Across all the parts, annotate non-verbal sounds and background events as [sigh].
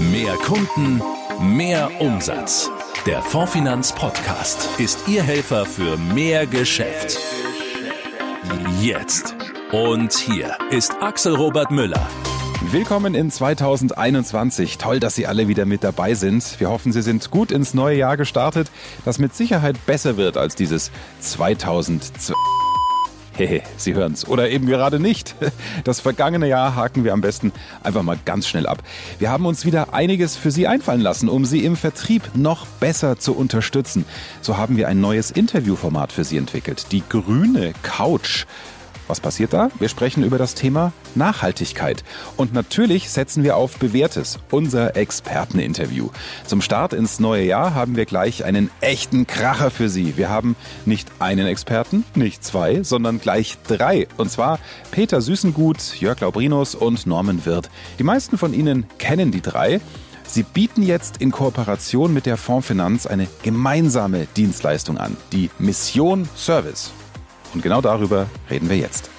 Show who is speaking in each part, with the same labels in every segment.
Speaker 1: Mehr Kunden, mehr Umsatz. Der Fondfinanz Podcast ist Ihr Helfer für mehr Geschäft. Jetzt. Und hier ist Axel Robert Müller.
Speaker 2: Willkommen in 2021. Toll, dass Sie alle wieder mit dabei sind. Wir hoffen, Sie sind gut ins neue Jahr gestartet, das mit Sicherheit besser wird als dieses 2002. Hehe, Sie hören's. Oder eben gerade nicht. Das vergangene Jahr haken wir am besten einfach mal ganz schnell ab. Wir haben uns wieder einiges für Sie einfallen lassen, um Sie im Vertrieb noch besser zu unterstützen. So haben wir ein neues Interviewformat für Sie entwickelt. Die grüne Couch. Was passiert da? Wir sprechen über das Thema Nachhaltigkeit. Und natürlich setzen wir auf Bewährtes, unser Experteninterview. Zum Start ins neue Jahr haben wir gleich einen echten Kracher für Sie. Wir haben nicht einen Experten, nicht zwei, sondern gleich drei. Und zwar Peter Süßengut, Jörg Laubrinus und Norman Wirth. Die meisten von Ihnen kennen die drei. Sie bieten jetzt in Kooperation mit der Fondsfinanz eine gemeinsame Dienstleistung an, die Mission Service. Und genau darüber reden wir jetzt.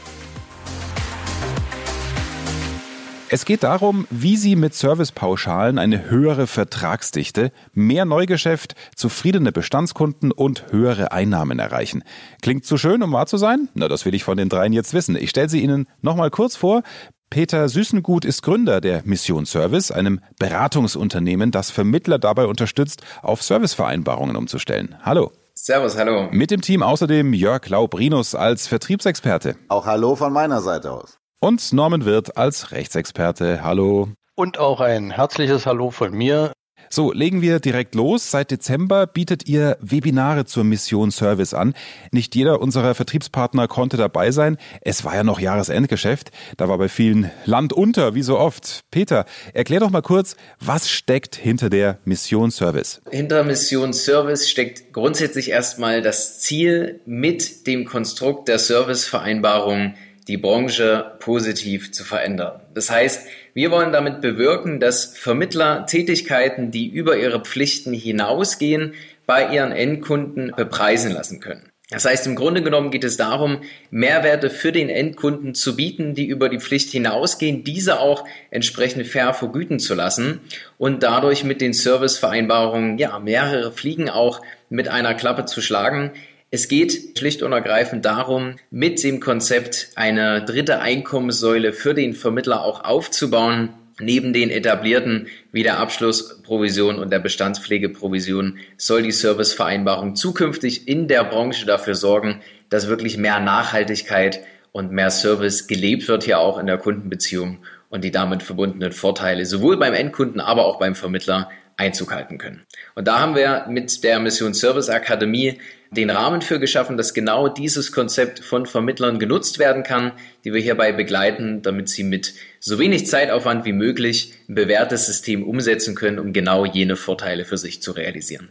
Speaker 2: Es geht darum, wie Sie mit Servicepauschalen eine höhere Vertragsdichte, mehr Neugeschäft, zufriedene Bestandskunden und höhere Einnahmen erreichen. Klingt zu schön, um wahr zu sein? Na, das will ich von den dreien jetzt wissen. Ich stelle sie Ihnen nochmal kurz vor. Peter Süßengut ist Gründer der Mission Service, einem Beratungsunternehmen, das Vermittler dabei unterstützt, auf Servicevereinbarungen umzustellen. Hallo.
Speaker 3: Servus, hallo.
Speaker 2: Mit dem Team außerdem Jörg Laubrinus als Vertriebsexperte.
Speaker 4: Auch hallo von meiner Seite aus.
Speaker 2: Und Norman Wirth als Rechtsexperte. Hallo.
Speaker 5: Und auch ein herzliches Hallo von mir.
Speaker 2: So, legen wir direkt los. Seit Dezember bietet ihr Webinare zur Mission Service an. Nicht jeder unserer Vertriebspartner konnte dabei sein. Es war ja noch Jahresendgeschäft. Da war bei vielen Land unter, wie so oft. Peter, erklär doch mal kurz, was steckt hinter der Mission Service?
Speaker 3: Hinter Mission Service steckt grundsätzlich erstmal das Ziel, mit dem Konstrukt der Servicevereinbarung die Branche positiv zu verändern. Das heißt, wir wollen damit bewirken, dass Vermittler Tätigkeiten, die über ihre Pflichten hinausgehen, bei ihren Endkunden bepreisen lassen können. Das heißt, im Grunde genommen geht es darum, Mehrwerte für den Endkunden zu bieten, die über die Pflicht hinausgehen, diese auch entsprechend fair vergüten zu lassen und dadurch mit den Servicevereinbarungen ja mehrere Fliegen auch mit einer Klappe zu schlagen. Es geht schlicht und ergreifend darum, mit dem Konzept eine dritte Einkommenssäule für den Vermittler auch aufzubauen, Neben den etablierten wie der Abschlussprovision und der Bestandspflegeprovision soll die Servicevereinbarung zukünftig in der Branche dafür sorgen, dass wirklich mehr Nachhaltigkeit und mehr Service gelebt wird hier auch in der Kundenbeziehung und die damit verbundenen Vorteile sowohl beim Endkunden, aber auch beim Vermittler Einzug halten können. Und da haben wir mit der Mission Service Akademie den Rahmen für geschaffen, dass genau dieses Konzept von Vermittlern genutzt werden kann, die wir hierbei begleiten, damit sie mit so wenig Zeitaufwand wie möglich ein bewährtes System umsetzen können, um genau jene Vorteile für sich zu realisieren.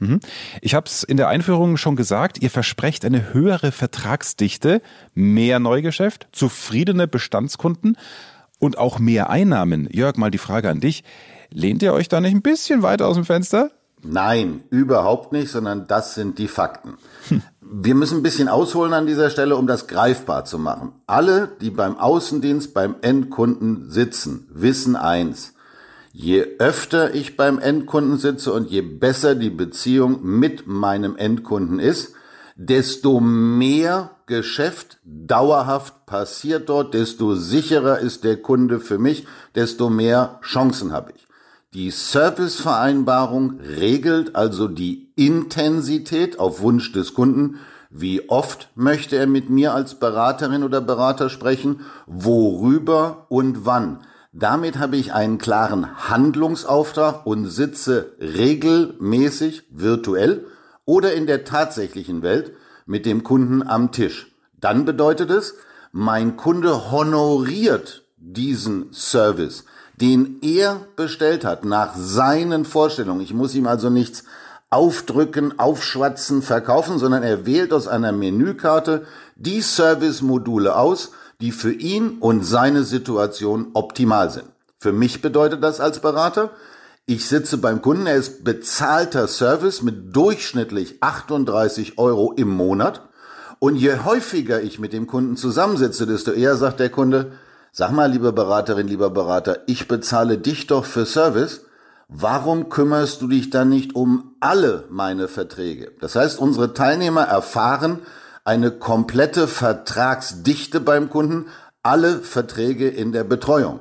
Speaker 2: Mhm. Ich habe es in der Einführung schon gesagt, ihr versprecht eine höhere Vertragsdichte, mehr Neugeschäft, zufriedene Bestandskunden und auch mehr Einnahmen. Jörg, mal die Frage an dich. Lehnt ihr euch da nicht ein bisschen weiter aus dem Fenster?
Speaker 4: Nein, überhaupt nicht, sondern das sind die Fakten. Wir müssen ein bisschen ausholen an dieser Stelle, um das greifbar zu machen. Alle, die beim Außendienst beim Endkunden sitzen, wissen eins. Je öfter ich beim Endkunden sitze und je besser die Beziehung mit meinem Endkunden ist, desto mehr Geschäft dauerhaft passiert dort, desto sicherer ist der Kunde für mich, desto mehr Chancen habe ich. Die Servicevereinbarung regelt also die Intensität auf Wunsch des Kunden. Wie oft möchte er mit mir als Beraterin oder Berater sprechen? Worüber und wann? Damit habe ich einen klaren Handlungsauftrag und sitze regelmäßig virtuell oder in der tatsächlichen Welt mit dem Kunden am Tisch. Dann bedeutet es, mein Kunde honoriert diesen Service den er bestellt hat, nach seinen Vorstellungen. Ich muss ihm also nichts aufdrücken, aufschwatzen, verkaufen, sondern er wählt aus einer Menükarte die Service-Module aus, die für ihn und seine Situation optimal sind. Für mich bedeutet das als Berater, ich sitze beim Kunden, er ist bezahlter Service mit durchschnittlich 38 Euro im Monat. Und je häufiger ich mit dem Kunden zusammensitze, desto eher sagt der Kunde, Sag mal, liebe Beraterin, lieber Berater, ich bezahle dich doch für Service. warum kümmerst du dich dann nicht um alle meine Verträge? Das heißt, unsere Teilnehmer erfahren eine komplette Vertragsdichte beim Kunden, alle Verträge in der Betreuung.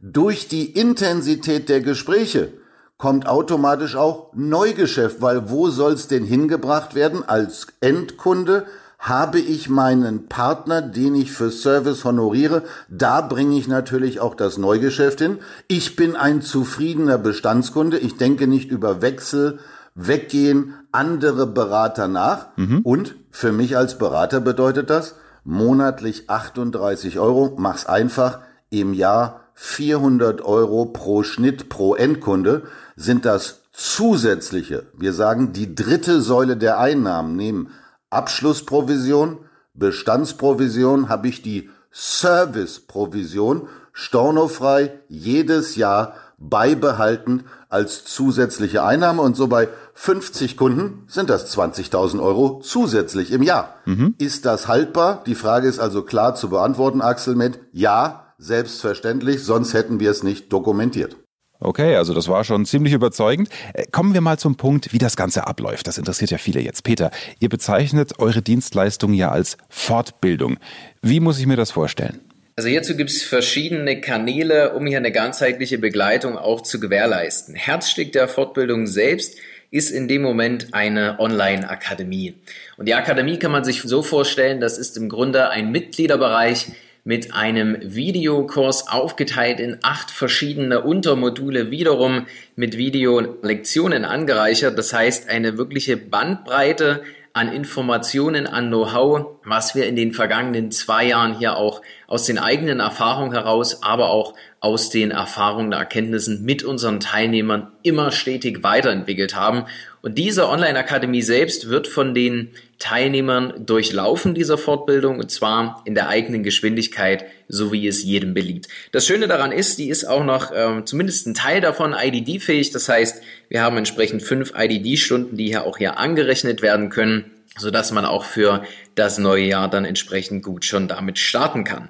Speaker 4: Durch die Intensität der Gespräche kommt automatisch auch Neugeschäft, weil wo soll es denn hingebracht werden als Endkunde? Habe ich meinen Partner, den ich für Service honoriere, da bringe ich natürlich auch das Neugeschäft hin. Ich bin ein zufriedener Bestandskunde. Ich denke nicht über Wechsel, Weggehen, andere Berater nach. Mhm. Und für mich als Berater bedeutet das monatlich 38 Euro. Mach's einfach. Im Jahr 400 Euro pro Schnitt pro Endkunde sind das zusätzliche, wir sagen die dritte Säule der Einnahmen, nehmen Abschlussprovision, Bestandsprovision, habe ich die Serviceprovision stornofrei jedes Jahr beibehalten als zusätzliche Einnahme und so bei 50 Kunden sind das 20.000 Euro zusätzlich im Jahr. Mhm. Ist das haltbar? Die Frage ist also klar zu beantworten, Axel, mit Ja, selbstverständlich, sonst hätten wir es nicht dokumentiert.
Speaker 2: Okay, also das war schon ziemlich überzeugend. Äh, kommen wir mal zum Punkt, wie das Ganze abläuft. Das interessiert ja viele jetzt. Peter, ihr bezeichnet eure Dienstleistung ja als Fortbildung. Wie muss ich mir das vorstellen?
Speaker 3: Also hierzu gibt es verschiedene Kanäle, um hier eine ganzheitliche Begleitung auch zu gewährleisten. Herzstück der Fortbildung selbst ist in dem Moment eine Online-Akademie. Und die Akademie kann man sich so vorstellen, das ist im Grunde ein Mitgliederbereich, mit einem Videokurs aufgeteilt in acht verschiedene Untermodule, wiederum mit Videolektionen angereichert. Das heißt, eine wirkliche Bandbreite an Informationen, an Know-how, was wir in den vergangenen zwei Jahren hier auch aus den eigenen Erfahrungen heraus, aber auch aus den Erfahrungen, Erkenntnissen mit unseren Teilnehmern immer stetig weiterentwickelt haben. Und diese Online-Akademie selbst wird von den Teilnehmern durchlaufen dieser Fortbildung und zwar in der eigenen Geschwindigkeit, so wie es jedem beliebt. Das Schöne daran ist, die ist auch noch ähm, zumindest ein Teil davon IDD-fähig. Das heißt, wir haben entsprechend fünf IDD-Stunden, die hier auch hier angerechnet werden können, so dass man auch für das neue Jahr dann entsprechend gut schon damit starten kann.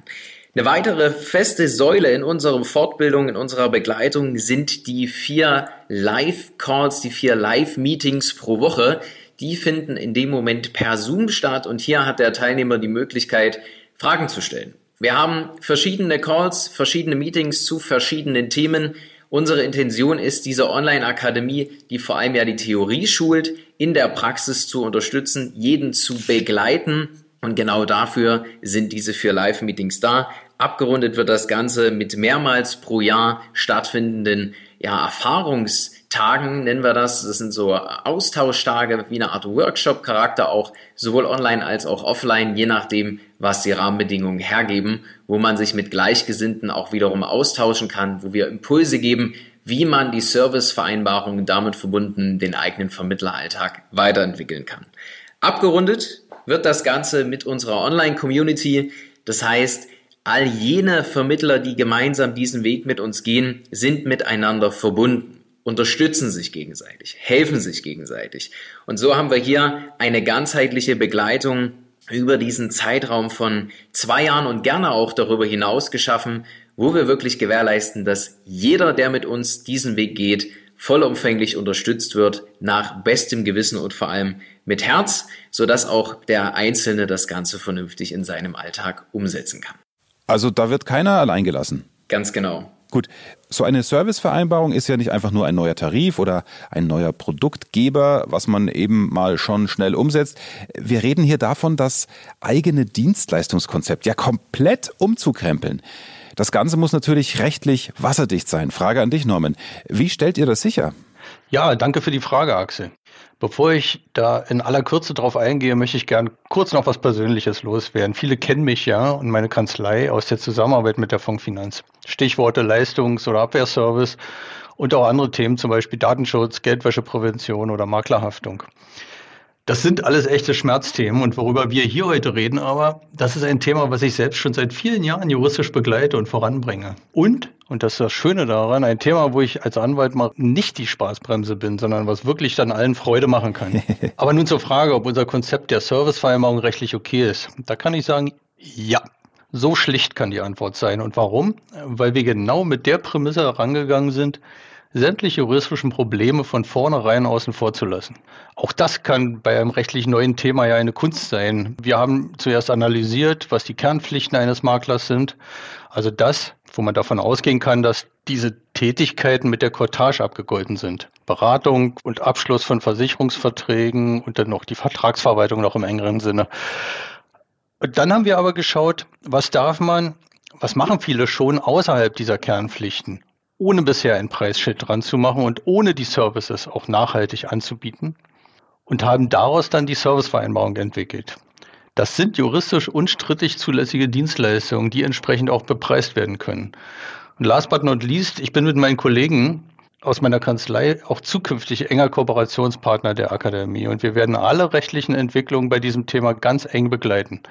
Speaker 3: Eine weitere feste Säule in unserer Fortbildung, in unserer Begleitung sind die vier Live-Calls, die vier Live-Meetings pro Woche, die finden in dem Moment per Zoom statt und hier hat der Teilnehmer die Möglichkeit, Fragen zu stellen. Wir haben verschiedene Calls, verschiedene Meetings zu verschiedenen Themen. Unsere Intention ist, diese Online-Akademie, die vor allem ja die Theorie schult, in der Praxis zu unterstützen, jeden zu begleiten. Und genau dafür sind diese vier Live-Meetings da. Abgerundet wird das Ganze mit mehrmals pro Jahr stattfindenden ja, Erfahrungs- Tagen nennen wir das. Das sind so Austauschtage wie eine Art Workshop-Charakter, auch sowohl online als auch offline, je nachdem, was die Rahmenbedingungen hergeben, wo man sich mit Gleichgesinnten auch wiederum austauschen kann, wo wir Impulse geben, wie man die Servicevereinbarungen damit verbunden den eigenen Vermittleralltag weiterentwickeln kann. Abgerundet wird das Ganze mit unserer Online-Community. Das heißt, all jene Vermittler, die gemeinsam diesen Weg mit uns gehen, sind miteinander verbunden unterstützen sich gegenseitig, helfen sich gegenseitig. Und so haben wir hier eine ganzheitliche Begleitung über diesen Zeitraum von zwei Jahren und gerne auch darüber hinaus geschaffen, wo wir wirklich gewährleisten, dass jeder, der mit uns diesen Weg geht, vollumfänglich unterstützt wird, nach bestem Gewissen und vor allem mit Herz, sodass auch der Einzelne das Ganze vernünftig in seinem Alltag umsetzen kann.
Speaker 2: Also da wird keiner allein gelassen.
Speaker 3: Ganz genau.
Speaker 2: Gut, so eine Servicevereinbarung ist ja nicht einfach nur ein neuer Tarif oder ein neuer Produktgeber, was man eben mal schon schnell umsetzt. Wir reden hier davon, das eigene Dienstleistungskonzept ja komplett umzukrempeln. Das Ganze muss natürlich rechtlich wasserdicht sein. Frage an dich, Norman. Wie stellt ihr das sicher?
Speaker 5: Ja, danke für die Frage, Axel. Bevor ich da in aller Kürze drauf eingehe, möchte ich gern kurz noch was Persönliches loswerden. Viele kennen mich ja und meine Kanzlei aus der Zusammenarbeit mit der Fondsfinanz. Stichworte Leistungs- oder Abwehrservice und auch andere Themen, zum Beispiel Datenschutz, Geldwäscheprävention oder Maklerhaftung. Das sind alles echte Schmerzthemen und worüber wir hier heute reden, aber das ist ein Thema, was ich selbst schon seit vielen Jahren juristisch begleite und voranbringe. Und, und das ist das Schöne daran, ein Thema, wo ich als Anwalt mal nicht die Spaßbremse bin, sondern was wirklich dann allen Freude machen kann. [laughs] aber nun zur Frage, ob unser Konzept der Servicevereinbarung rechtlich okay ist. Da kann ich sagen, ja. So schlicht kann die Antwort sein. Und warum? Weil wir genau mit der Prämisse herangegangen sind, sämtliche juristischen Probleme von vornherein außen vor zu lassen. Auch das kann bei einem rechtlich neuen Thema ja eine Kunst sein. Wir haben zuerst analysiert, was die Kernpflichten eines Maklers sind. Also das, wo man davon ausgehen kann, dass diese Tätigkeiten mit der Cottage abgegolten sind. Beratung und Abschluss von Versicherungsverträgen und dann noch die Vertragsverwaltung noch im engeren Sinne. Und dann haben wir aber geschaut, was darf man, was machen viele schon außerhalb dieser Kernpflichten, ohne bisher ein Preisschild dran zu machen und ohne die Services auch nachhaltig anzubieten und haben daraus dann die Servicevereinbarung entwickelt. Das sind juristisch unstrittig zulässige Dienstleistungen, die entsprechend auch bepreist werden können. Und last but not least, ich bin mit meinen Kollegen aus meiner Kanzlei auch zukünftig enger Kooperationspartner der Akademie. Und wir werden alle rechtlichen Entwicklungen bei diesem Thema ganz eng begleiten,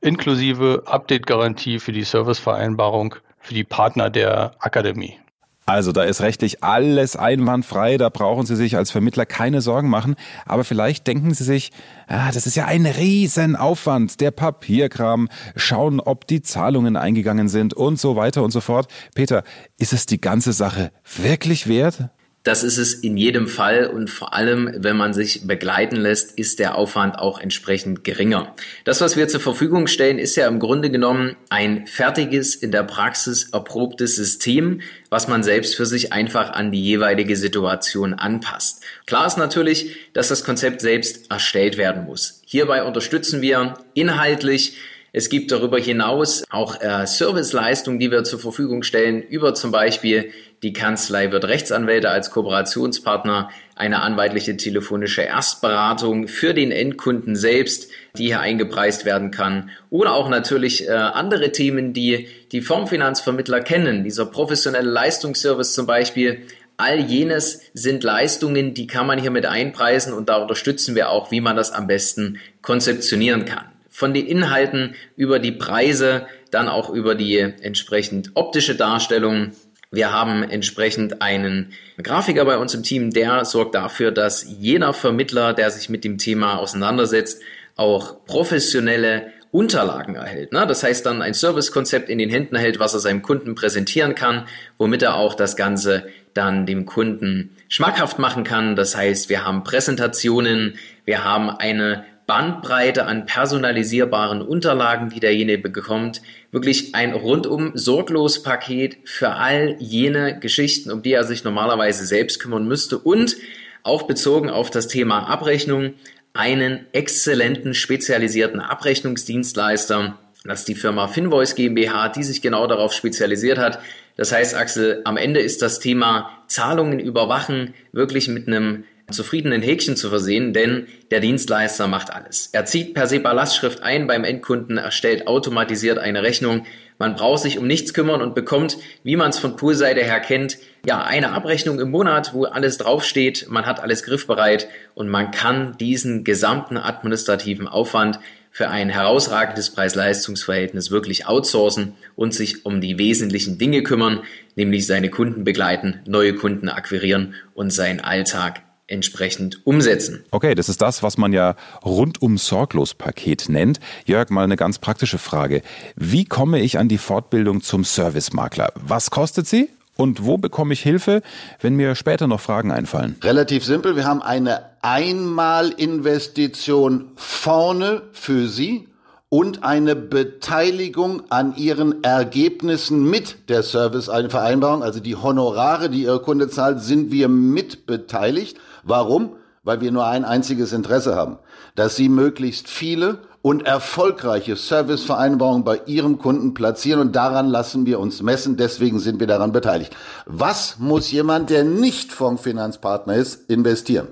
Speaker 5: inklusive Update-Garantie für die Servicevereinbarung für die Partner der Akademie.
Speaker 2: Also da ist rechtlich alles einwandfrei, da brauchen Sie sich als Vermittler keine Sorgen machen. Aber vielleicht denken Sie sich, ah, das ist ja ein Riesenaufwand, der Papierkram, schauen, ob die Zahlungen eingegangen sind und so weiter und so fort. Peter, ist es die ganze Sache wirklich wert?
Speaker 3: Das ist es in jedem Fall und vor allem, wenn man sich begleiten lässt, ist der Aufwand auch entsprechend geringer. Das, was wir zur Verfügung stellen, ist ja im Grunde genommen ein fertiges, in der Praxis erprobtes System, was man selbst für sich einfach an die jeweilige Situation anpasst. Klar ist natürlich, dass das Konzept selbst erstellt werden muss. Hierbei unterstützen wir inhaltlich es gibt darüber hinaus auch äh, Serviceleistungen, die wir zur Verfügung stellen, über zum Beispiel die Kanzlei wird Rechtsanwälte als Kooperationspartner, eine anwaltliche telefonische Erstberatung für den Endkunden selbst, die hier eingepreist werden kann. Oder auch natürlich äh, andere Themen, die die Formfinanzvermittler kennen. Dieser professionelle Leistungsservice zum Beispiel. All jenes sind Leistungen, die kann man hier mit einpreisen und da unterstützen wir auch, wie man das am besten konzeptionieren kann von den Inhalten über die Preise, dann auch über die entsprechend optische Darstellung. Wir haben entsprechend einen Grafiker bei uns im Team, der sorgt dafür, dass jeder Vermittler, der sich mit dem Thema auseinandersetzt, auch professionelle Unterlagen erhält. Ne? Das heißt dann ein Servicekonzept in den Händen hält, was er seinem Kunden präsentieren kann, womit er auch das Ganze dann dem Kunden schmackhaft machen kann. Das heißt, wir haben Präsentationen, wir haben eine Bandbreite an personalisierbaren Unterlagen, die derjenige bekommt. Wirklich ein rundum sorglos Paket für all jene Geschichten, um die er sich normalerweise selbst kümmern müsste und auch bezogen auf das Thema Abrechnung einen exzellenten spezialisierten Abrechnungsdienstleister. Das ist die Firma Finvoice GmbH, die sich genau darauf spezialisiert hat. Das heißt, Axel, am Ende ist das Thema Zahlungen überwachen wirklich mit einem zufriedenen Häkchen zu versehen, denn der Dienstleister macht alles. Er zieht per SEPA Lastschrift ein beim Endkunden, erstellt automatisiert eine Rechnung. Man braucht sich um nichts kümmern und bekommt, wie man es von Poolseite her kennt, ja, eine Abrechnung im Monat, wo alles draufsteht, man hat alles griffbereit und man kann diesen gesamten administrativen Aufwand für ein herausragendes Preis-Leistungs-Verhältnis wirklich outsourcen und sich um die wesentlichen Dinge kümmern, nämlich seine Kunden begleiten, neue Kunden akquirieren und seinen Alltag entsprechend umsetzen.
Speaker 2: Okay, das ist das, was man ja rundum sorglos Paket nennt. Jörg, mal eine ganz praktische Frage. Wie komme ich an die Fortbildung zum Servicemakler? Was kostet sie? Und wo bekomme ich Hilfe, wenn mir später noch Fragen einfallen?
Speaker 4: Relativ simpel. Wir haben eine Einmalinvestition vorne für Sie und eine Beteiligung an ihren Ergebnissen mit der Servicevereinbarung, also die Honorare, die Ihr Kunde zahlt, sind wir mit beteiligt. Warum? Weil wir nur ein einziges Interesse haben, dass Sie möglichst viele und erfolgreiche Servicevereinbarungen bei Ihrem Kunden platzieren und daran lassen wir uns messen. Deswegen sind wir daran beteiligt. Was muss jemand, der nicht Fondsfinanzpartner ist, investieren?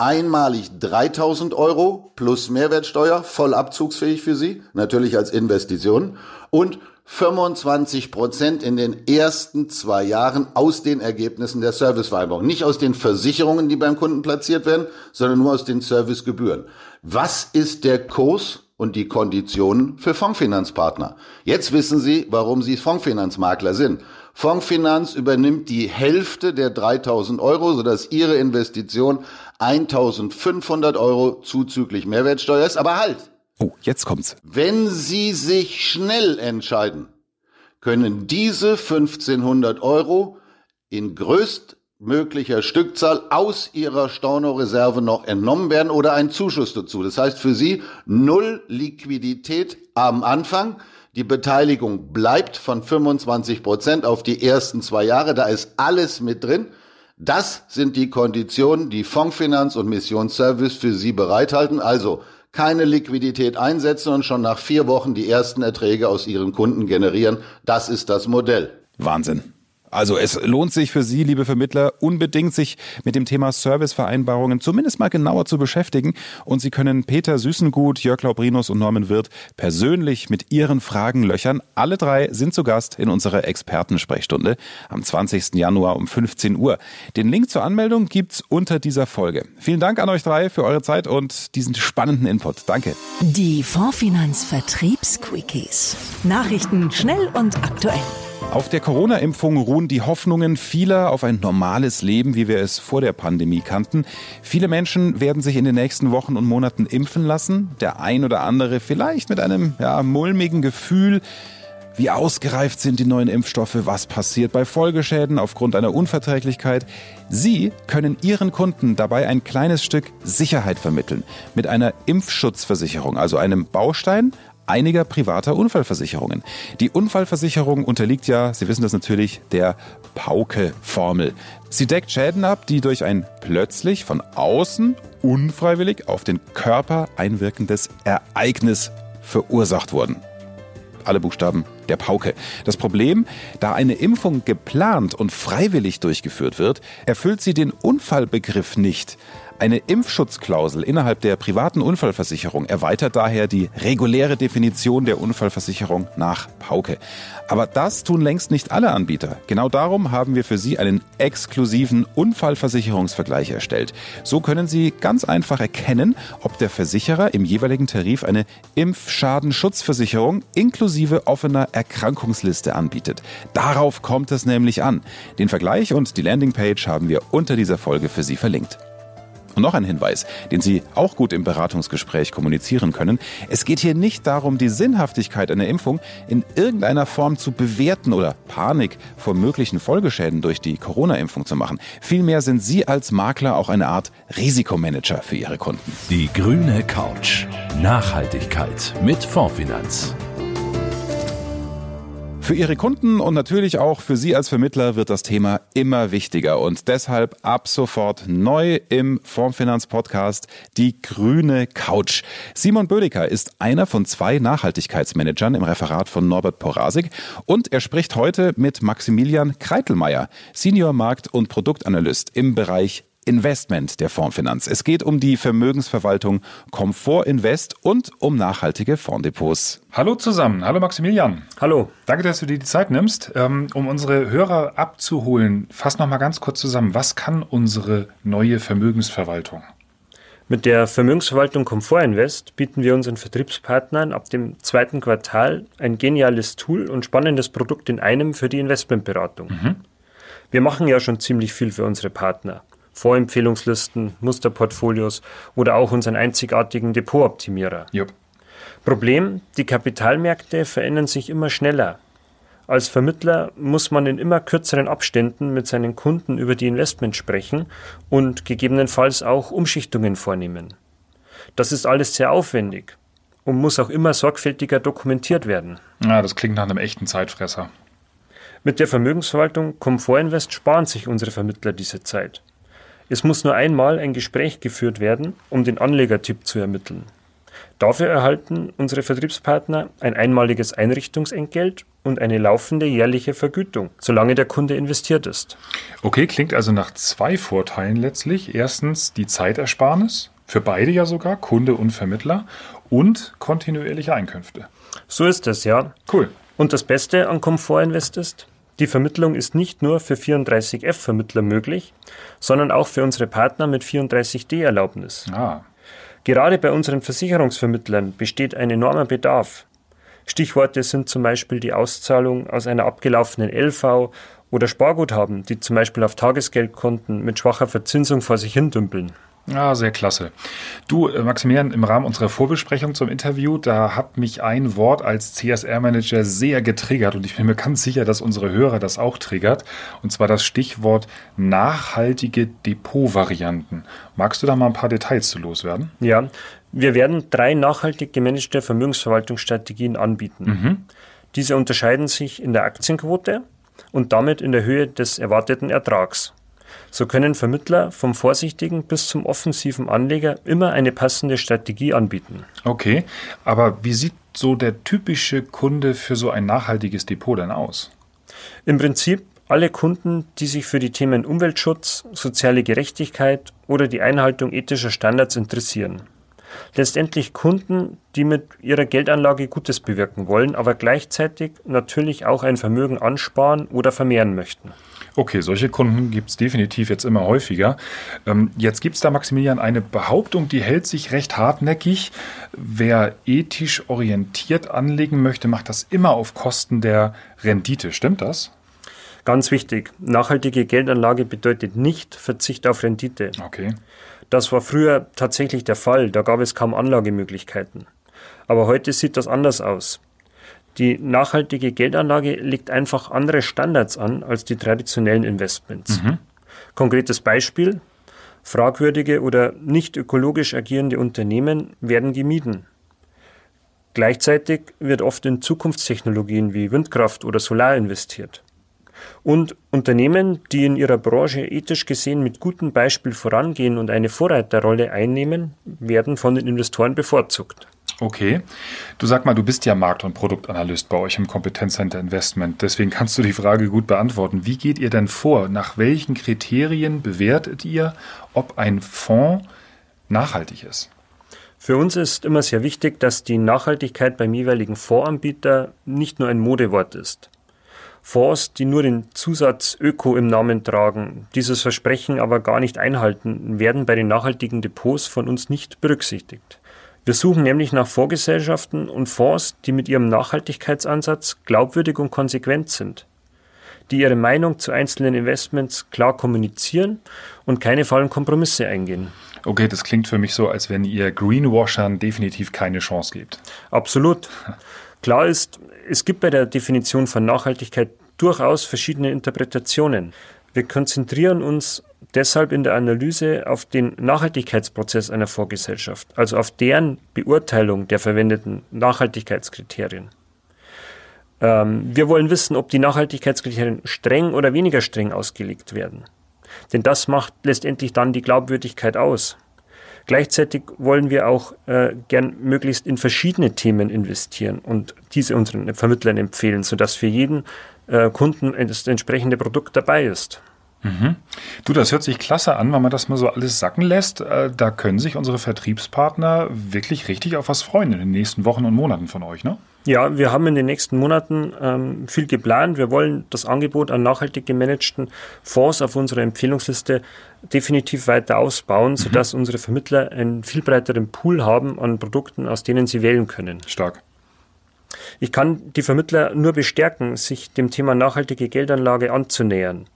Speaker 4: Einmalig 3000 Euro plus Mehrwertsteuer, voll abzugsfähig für Sie, natürlich als Investition und 25 Prozent in den ersten zwei Jahren aus den Ergebnissen der Servicevereinbarung. Nicht aus den Versicherungen, die beim Kunden platziert werden, sondern nur aus den Servicegebühren. Was ist der Kurs und die Konditionen für Fondsfinanzpartner? Jetzt wissen Sie, warum Sie Fondsfinanzmakler sind. Fondsfinanz übernimmt die Hälfte der 3000 Euro, sodass Ihre Investition 1500 Euro zuzüglich Mehrwertsteuer ist. Aber halt!
Speaker 2: Oh, jetzt kommt's.
Speaker 4: Wenn Sie sich schnell entscheiden, können diese 1500 Euro in größt möglicher Stückzahl aus ihrer Stornoreserve noch entnommen werden oder ein Zuschuss dazu. Das heißt für Sie null Liquidität am Anfang. Die Beteiligung bleibt von 25 Prozent auf die ersten zwei Jahre. Da ist alles mit drin. Das sind die Konditionen, die Fondsfinanz und Missionsservice für Sie bereithalten. Also keine Liquidität einsetzen und schon nach vier Wochen die ersten Erträge aus Ihren Kunden generieren. Das ist das Modell.
Speaker 2: Wahnsinn. Also es lohnt sich für Sie, liebe Vermittler, unbedingt sich mit dem Thema Servicevereinbarungen zumindest mal genauer zu beschäftigen. Und Sie können Peter Süßengut, Jörg Laubrinus und Norman Wirth persönlich mit Ihren Fragen löchern. Alle drei sind zu Gast in unserer Expertensprechstunde am 20. Januar um 15 Uhr. Den Link zur Anmeldung gibt's unter dieser Folge. Vielen Dank an euch drei für eure Zeit und diesen spannenden Input. Danke.
Speaker 6: Die Fondsfinanz Vertriebsquickies. Nachrichten schnell und aktuell.
Speaker 2: Auf der Corona-Impfung ruhen die Hoffnungen vieler auf ein normales Leben, wie wir es vor der Pandemie kannten. Viele Menschen werden sich in den nächsten Wochen und Monaten impfen lassen. Der ein oder andere vielleicht mit einem ja, mulmigen Gefühl. Wie ausgereift sind die neuen Impfstoffe? Was passiert bei Folgeschäden aufgrund einer Unverträglichkeit? Sie können Ihren Kunden dabei ein kleines Stück Sicherheit vermitteln. Mit einer Impfschutzversicherung, also einem Baustein einiger privater Unfallversicherungen. Die Unfallversicherung unterliegt ja, Sie wissen das natürlich, der Pauke-Formel. Sie deckt Schäden ab, die durch ein plötzlich von außen unfreiwillig auf den Körper einwirkendes Ereignis verursacht wurden. Alle Buchstaben der Pauke. Das Problem, da eine Impfung geplant und freiwillig durchgeführt wird, erfüllt sie den Unfallbegriff nicht. Eine Impfschutzklausel innerhalb der privaten Unfallversicherung erweitert daher die reguläre Definition der Unfallversicherung nach Pauke. Aber das tun längst nicht alle Anbieter. Genau darum haben wir für Sie einen exklusiven Unfallversicherungsvergleich erstellt. So können Sie ganz einfach erkennen, ob der Versicherer im jeweiligen Tarif eine Impfschadenschutzversicherung inklusive offener Erkrankungsliste anbietet. Darauf kommt es nämlich an. Den Vergleich und die Landingpage haben wir unter dieser Folge für Sie verlinkt. Noch ein Hinweis, den Sie auch gut im Beratungsgespräch kommunizieren können. Es geht hier nicht darum, die Sinnhaftigkeit einer Impfung in irgendeiner Form zu bewerten oder Panik vor möglichen Folgeschäden durch die Corona-Impfung zu machen. Vielmehr sind Sie als Makler auch eine Art Risikomanager für Ihre Kunden.
Speaker 1: Die grüne Couch. Nachhaltigkeit mit Fondsfinanz.
Speaker 2: Für Ihre Kunden und natürlich auch für Sie als Vermittler wird das Thema immer wichtiger und deshalb ab sofort neu im Formfinanz-Podcast die grüne Couch. Simon Bödecker ist einer von zwei Nachhaltigkeitsmanagern im Referat von Norbert Porasik und er spricht heute mit Maximilian Kreitelmeier, Senior Markt- und Produktanalyst im Bereich Investment der Fondsfinanz. Es geht um die Vermögensverwaltung Komfort Invest und um nachhaltige Fonddepots.
Speaker 7: Hallo zusammen, hallo Maximilian.
Speaker 8: Hallo.
Speaker 7: Danke, dass du dir die Zeit nimmst, ähm, um unsere Hörer abzuholen. Fass noch mal ganz kurz zusammen, was kann unsere neue Vermögensverwaltung?
Speaker 8: Mit der Vermögensverwaltung Komfort Invest bieten wir unseren Vertriebspartnern ab dem zweiten Quartal ein geniales Tool und spannendes Produkt in einem für die Investmentberatung. Mhm. Wir machen ja schon ziemlich viel für unsere Partner. Vorempfehlungslisten, Musterportfolios oder auch unseren einzigartigen Depotoptimierer.
Speaker 7: Jupp.
Speaker 8: Problem, die Kapitalmärkte verändern sich immer schneller. Als Vermittler muss man in immer kürzeren Abständen mit seinen Kunden über die Investments sprechen und gegebenenfalls auch Umschichtungen vornehmen. Das ist alles sehr aufwendig und muss auch immer sorgfältiger dokumentiert werden.
Speaker 7: Ja, das klingt nach einem echten Zeitfresser.
Speaker 8: Mit der Vermögensverwaltung Komfort Invest sparen sich unsere Vermittler diese Zeit. Es muss nur einmal ein Gespräch geführt werden, um den Anlegertyp zu ermitteln. Dafür erhalten unsere Vertriebspartner ein einmaliges Einrichtungsentgelt und eine laufende jährliche Vergütung, solange der Kunde investiert ist.
Speaker 7: Okay, klingt also nach zwei Vorteilen letztlich. Erstens die Zeitersparnis, für beide ja sogar, Kunde und Vermittler, und kontinuierliche Einkünfte.
Speaker 8: So ist es, ja.
Speaker 7: Cool.
Speaker 8: Und das Beste an Komfort Invest ist, die Vermittlung ist nicht nur für 34F-Vermittler möglich, sondern auch für unsere Partner mit 34D-Erlaubnis.
Speaker 7: Ah.
Speaker 8: Gerade bei unseren Versicherungsvermittlern besteht ein enormer Bedarf. Stichworte sind zum Beispiel die Auszahlung aus einer abgelaufenen LV oder Sparguthaben, die zum Beispiel auf Tagesgeldkonten mit schwacher Verzinsung vor sich hin dümpeln.
Speaker 7: Ja, sehr klasse. Du, äh, Maximilian, im Rahmen unserer Vorbesprechung zum Interview, da hat mich ein Wort als CSR-Manager sehr getriggert und ich bin mir ganz sicher, dass unsere Hörer das auch triggert. Und zwar das Stichwort nachhaltige Depotvarianten. Magst du da mal ein paar Details zu loswerden?
Speaker 8: Ja, wir werden drei nachhaltig gemanagte Vermögensverwaltungsstrategien anbieten.
Speaker 7: Mhm.
Speaker 8: Diese unterscheiden sich in der Aktienquote und damit in der Höhe des erwarteten Ertrags. So können Vermittler vom vorsichtigen bis zum offensiven Anleger immer eine passende Strategie anbieten.
Speaker 7: Okay, aber wie sieht so der typische Kunde für so ein nachhaltiges Depot denn aus?
Speaker 8: Im Prinzip alle Kunden, die sich für die Themen Umweltschutz, soziale Gerechtigkeit oder die Einhaltung ethischer Standards interessieren. Letztendlich Kunden, die mit ihrer Geldanlage Gutes bewirken wollen, aber gleichzeitig natürlich auch ein Vermögen ansparen oder vermehren möchten.
Speaker 7: Okay, solche Kunden gibt es definitiv jetzt immer häufiger. Ähm, jetzt gibt es da, Maximilian, eine Behauptung, die hält sich recht hartnäckig. Wer ethisch orientiert anlegen möchte, macht das immer auf Kosten der Rendite. Stimmt das?
Speaker 8: Ganz wichtig, nachhaltige Geldanlage bedeutet nicht Verzicht auf Rendite.
Speaker 7: Okay.
Speaker 8: Das war früher tatsächlich der Fall, da gab es kaum Anlagemöglichkeiten. Aber heute sieht das anders aus. Die nachhaltige Geldanlage legt einfach andere Standards an als die traditionellen Investments. Konkretes Beispiel, fragwürdige oder nicht ökologisch agierende Unternehmen werden gemieden. Gleichzeitig wird oft in Zukunftstechnologien wie Windkraft oder Solar investiert. Und Unternehmen, die in ihrer Branche ethisch gesehen mit gutem Beispiel vorangehen und eine Vorreiterrolle einnehmen, werden von den Investoren bevorzugt.
Speaker 7: Okay. Du sag mal, du bist ja Markt- und Produktanalyst bei euch im Kompetenzcenter Investment. Deswegen kannst du die Frage gut beantworten. Wie geht ihr denn vor? Nach welchen Kriterien bewertet ihr, ob ein Fonds nachhaltig ist?
Speaker 8: Für uns ist immer sehr wichtig, dass die Nachhaltigkeit beim jeweiligen Fondsanbieter nicht nur ein Modewort ist. Fonds, die nur den Zusatz Öko im Namen tragen, dieses Versprechen aber gar nicht einhalten, werden bei den nachhaltigen Depots von uns nicht berücksichtigt. Wir suchen nämlich nach Fondsgesellschaften und Fonds, die mit ihrem Nachhaltigkeitsansatz glaubwürdig und konsequent sind, die ihre Meinung zu einzelnen Investments klar kommunizieren und keine faulen Kompromisse eingehen.
Speaker 7: Okay, das klingt für mich so, als wenn ihr Greenwashern definitiv keine Chance gebt.
Speaker 8: Absolut. Klar ist, es gibt bei der Definition von Nachhaltigkeit durchaus verschiedene Interpretationen. Wir konzentrieren uns deshalb in der Analyse auf den Nachhaltigkeitsprozess einer Vorgesellschaft, also auf deren Beurteilung der verwendeten Nachhaltigkeitskriterien. Ähm, wir wollen wissen, ob die Nachhaltigkeitskriterien streng oder weniger streng ausgelegt werden. Denn das macht letztendlich dann die Glaubwürdigkeit aus. Gleichzeitig wollen wir auch äh, gern möglichst in verschiedene Themen investieren und diese unseren Vermittlern empfehlen, sodass für jeden äh, Kunden das entsprechende Produkt dabei ist.
Speaker 7: Du, das hört sich klasse an, wenn man das mal so alles sacken lässt. Äh, Da können sich unsere Vertriebspartner wirklich richtig auf was freuen in den nächsten Wochen und Monaten von euch, ne?
Speaker 8: Ja, wir haben in den nächsten Monaten ähm, viel geplant. Wir wollen das Angebot an nachhaltig gemanagten Fonds auf unserer Empfehlungsliste definitiv weiter ausbauen, sodass unsere Vermittler einen viel breiteren Pool haben an Produkten, aus denen sie wählen können.
Speaker 7: Stark.
Speaker 8: Ich kann die Vermittler nur bestärken, sich dem Thema nachhaltige Geldanlage anzunähern.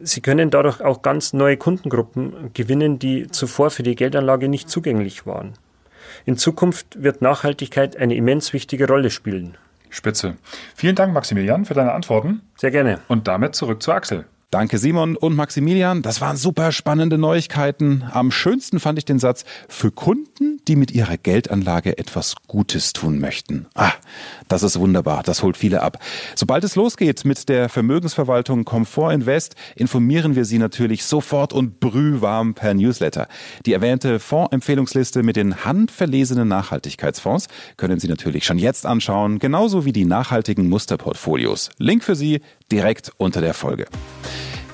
Speaker 8: Sie können dadurch auch ganz neue Kundengruppen gewinnen, die zuvor für die Geldanlage nicht zugänglich waren. In Zukunft wird Nachhaltigkeit eine immens wichtige Rolle spielen.
Speaker 7: Spitze. Vielen Dank, Maximilian, für deine Antworten.
Speaker 8: Sehr gerne.
Speaker 7: Und damit zurück zu Axel.
Speaker 2: Danke Simon und Maximilian, das waren super spannende Neuigkeiten. Am schönsten fand ich den Satz, für Kunden, die mit ihrer Geldanlage etwas Gutes tun möchten. Ah, das ist wunderbar, das holt viele ab. Sobald es losgeht mit der Vermögensverwaltung Comfort Invest, informieren wir Sie natürlich sofort und brühwarm per Newsletter. Die erwähnte Fondsempfehlungsliste mit den handverlesenen Nachhaltigkeitsfonds können Sie natürlich schon jetzt anschauen, genauso wie die nachhaltigen Musterportfolios. Link für Sie direkt unter der Folge.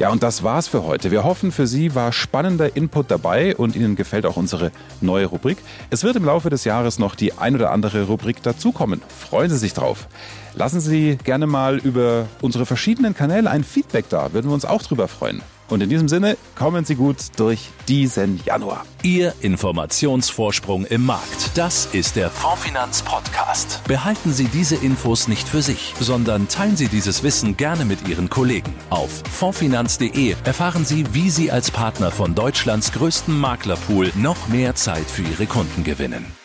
Speaker 2: Ja, und das war's für heute. Wir hoffen, für Sie war spannender Input dabei und Ihnen gefällt auch unsere neue Rubrik. Es wird im Laufe des Jahres noch die ein oder andere Rubrik dazukommen. Freuen Sie sich drauf. Lassen Sie gerne mal über unsere verschiedenen Kanäle ein Feedback da, würden wir uns auch drüber freuen. Und in diesem Sinne kommen Sie gut durch diesen Januar.
Speaker 1: Ihr Informationsvorsprung im Markt. Das ist der Fondfinanz Podcast. Behalten Sie diese Infos nicht für sich, sondern teilen Sie dieses Wissen gerne mit Ihren Kollegen. Auf fondfinanz.de erfahren Sie, wie Sie als Partner von Deutschlands größtem Maklerpool noch mehr Zeit für Ihre Kunden gewinnen.